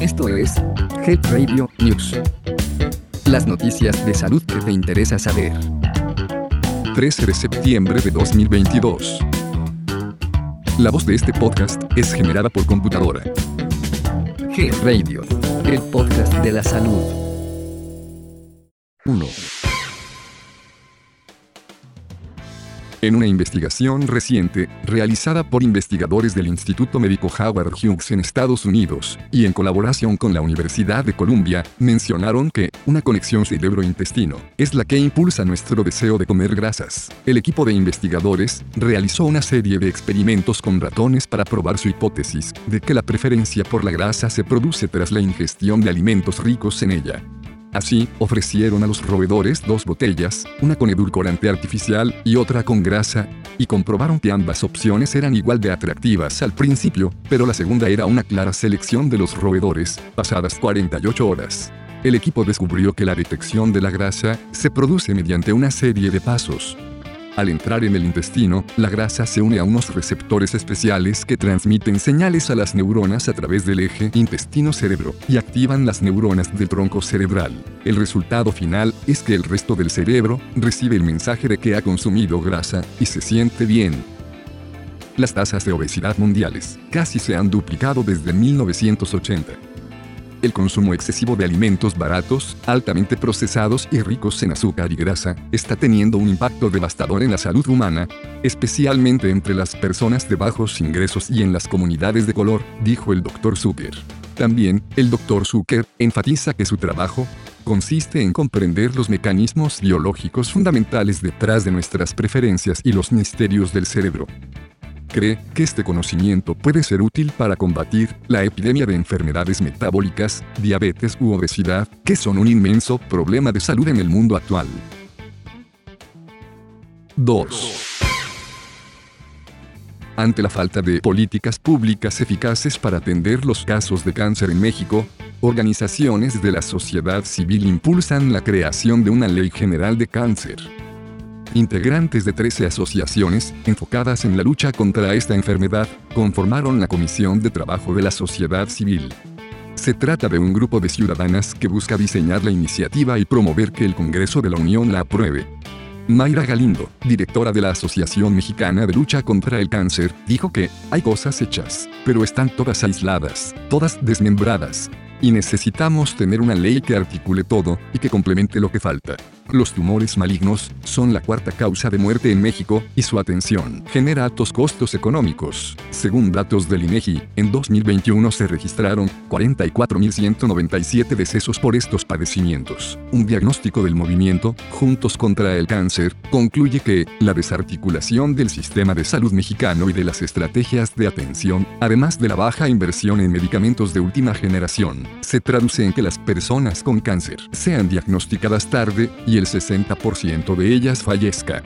Esto es Health Radio News. Las noticias de salud que te interesa saber. 13 de septiembre de 2022. La voz de este podcast es generada por computadora. Health Radio, el podcast de la salud. 1. En una investigación reciente, realizada por investigadores del Instituto Médico Howard Hughes en Estados Unidos, y en colaboración con la Universidad de Columbia, mencionaron que una conexión cerebro-intestino es la que impulsa nuestro deseo de comer grasas. El equipo de investigadores realizó una serie de experimentos con ratones para probar su hipótesis de que la preferencia por la grasa se produce tras la ingestión de alimentos ricos en ella. Así, ofrecieron a los roedores dos botellas, una con edulcorante artificial y otra con grasa, y comprobaron que ambas opciones eran igual de atractivas al principio, pero la segunda era una clara selección de los roedores, pasadas 48 horas. El equipo descubrió que la detección de la grasa se produce mediante una serie de pasos, al entrar en el intestino, la grasa se une a unos receptores especiales que transmiten señales a las neuronas a través del eje intestino-cerebro y activan las neuronas del tronco cerebral. El resultado final es que el resto del cerebro recibe el mensaje de que ha consumido grasa y se siente bien. Las tasas de obesidad mundiales casi se han duplicado desde 1980 el consumo excesivo de alimentos baratos, altamente procesados y ricos en azúcar y grasa, está teniendo un impacto devastador en la salud humana, especialmente entre las personas de bajos ingresos y en las comunidades de color, dijo el Dr. Zucker. También, el Dr. Zucker enfatiza que su trabajo consiste en comprender los mecanismos biológicos fundamentales detrás de nuestras preferencias y los misterios del cerebro cree que este conocimiento puede ser útil para combatir la epidemia de enfermedades metabólicas, diabetes u obesidad, que son un inmenso problema de salud en el mundo actual. 2. Ante la falta de políticas públicas eficaces para atender los casos de cáncer en México, organizaciones de la sociedad civil impulsan la creación de una ley general de cáncer integrantes de 13 asociaciones, enfocadas en la lucha contra esta enfermedad, conformaron la Comisión de Trabajo de la Sociedad Civil. Se trata de un grupo de ciudadanas que busca diseñar la iniciativa y promover que el Congreso de la Unión la apruebe. Mayra Galindo, directora de la Asociación Mexicana de Lucha contra el Cáncer, dijo que hay cosas hechas, pero están todas aisladas, todas desmembradas. Y necesitamos tener una ley que articule todo y que complemente lo que falta. Los tumores malignos son la cuarta causa de muerte en México y su atención genera altos costos económicos. Según datos del INEGI, en 2021 se registraron 44.197 decesos por estos padecimientos. Un diagnóstico del movimiento Juntos contra el Cáncer concluye que la desarticulación del sistema de salud mexicano y de las estrategias de atención, además de la baja inversión en medicamentos de última generación, se traduce en que las personas con cáncer sean diagnosticadas tarde y el 60% de ellas fallezca.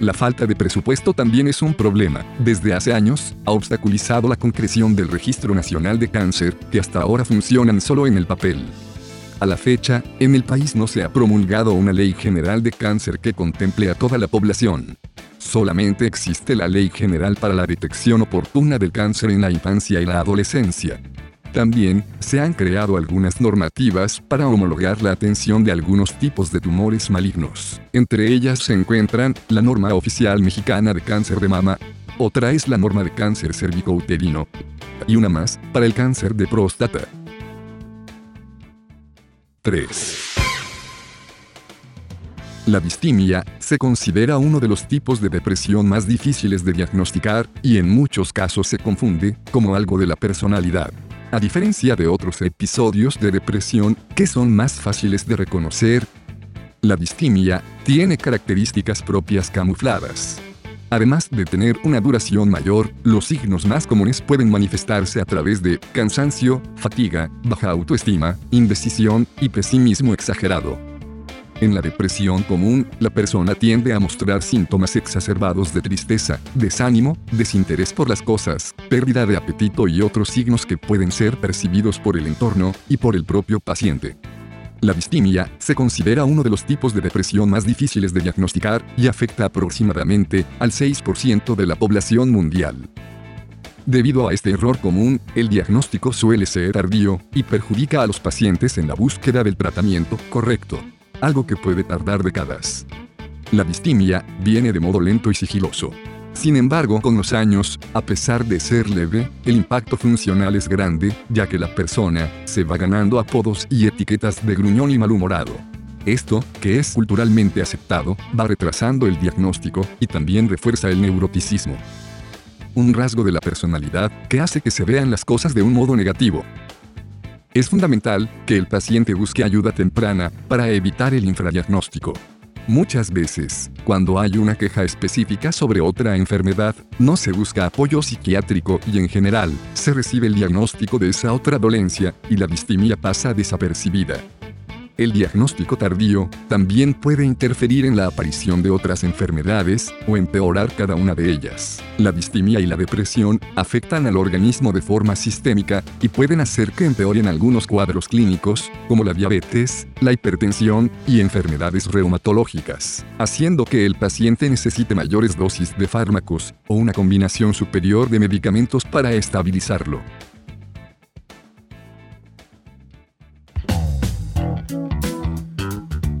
La falta de presupuesto también es un problema. Desde hace años, ha obstaculizado la concreción del Registro Nacional de Cáncer, que hasta ahora funcionan solo en el papel. A la fecha, en el país no se ha promulgado una ley general de cáncer que contemple a toda la población. Solamente existe la Ley General para la Detección Oportuna del Cáncer en la Infancia y la Adolescencia. También, se han creado algunas normativas para homologar la atención de algunos tipos de tumores malignos. Entre ellas se encuentran la norma oficial mexicana de cáncer de mama, otra es la norma de cáncer cervicouterino, y una más, para el cáncer de próstata. 3. La distimia se considera uno de los tipos de depresión más difíciles de diagnosticar y en muchos casos se confunde como algo de la personalidad a diferencia de otros episodios de depresión que son más fáciles de reconocer. La distimia tiene características propias camufladas. Además de tener una duración mayor, los signos más comunes pueden manifestarse a través de cansancio, fatiga, baja autoestima, indecisión y pesimismo exagerado. En la depresión común, la persona tiende a mostrar síntomas exacerbados de tristeza, desánimo, desinterés por las cosas, pérdida de apetito y otros signos que pueden ser percibidos por el entorno y por el propio paciente. La distimia se considera uno de los tipos de depresión más difíciles de diagnosticar y afecta aproximadamente al 6% de la población mundial. Debido a este error común, el diagnóstico suele ser tardío y perjudica a los pacientes en la búsqueda del tratamiento correcto, algo que puede tardar décadas. La distimia viene de modo lento y sigiloso. Sin embargo, con los años, a pesar de ser leve, el impacto funcional es grande, ya que la persona se va ganando apodos y etiquetas de gruñón y malhumorado. Esto, que es culturalmente aceptado, va retrasando el diagnóstico y también refuerza el neuroticismo. Un rasgo de la personalidad que hace que se vean las cosas de un modo negativo. Es fundamental que el paciente busque ayuda temprana para evitar el infradiagnóstico. Muchas veces, cuando hay una queja específica sobre otra enfermedad, no se busca apoyo psiquiátrico y en general, se recibe el diagnóstico de esa otra dolencia y la distimia pasa desapercibida. El diagnóstico tardío también puede interferir en la aparición de otras enfermedades o empeorar cada una de ellas. La distimia y la depresión afectan al organismo de forma sistémica y pueden hacer que empeoren algunos cuadros clínicos, como la diabetes, la hipertensión y enfermedades reumatológicas, haciendo que el paciente necesite mayores dosis de fármacos o una combinación superior de medicamentos para estabilizarlo.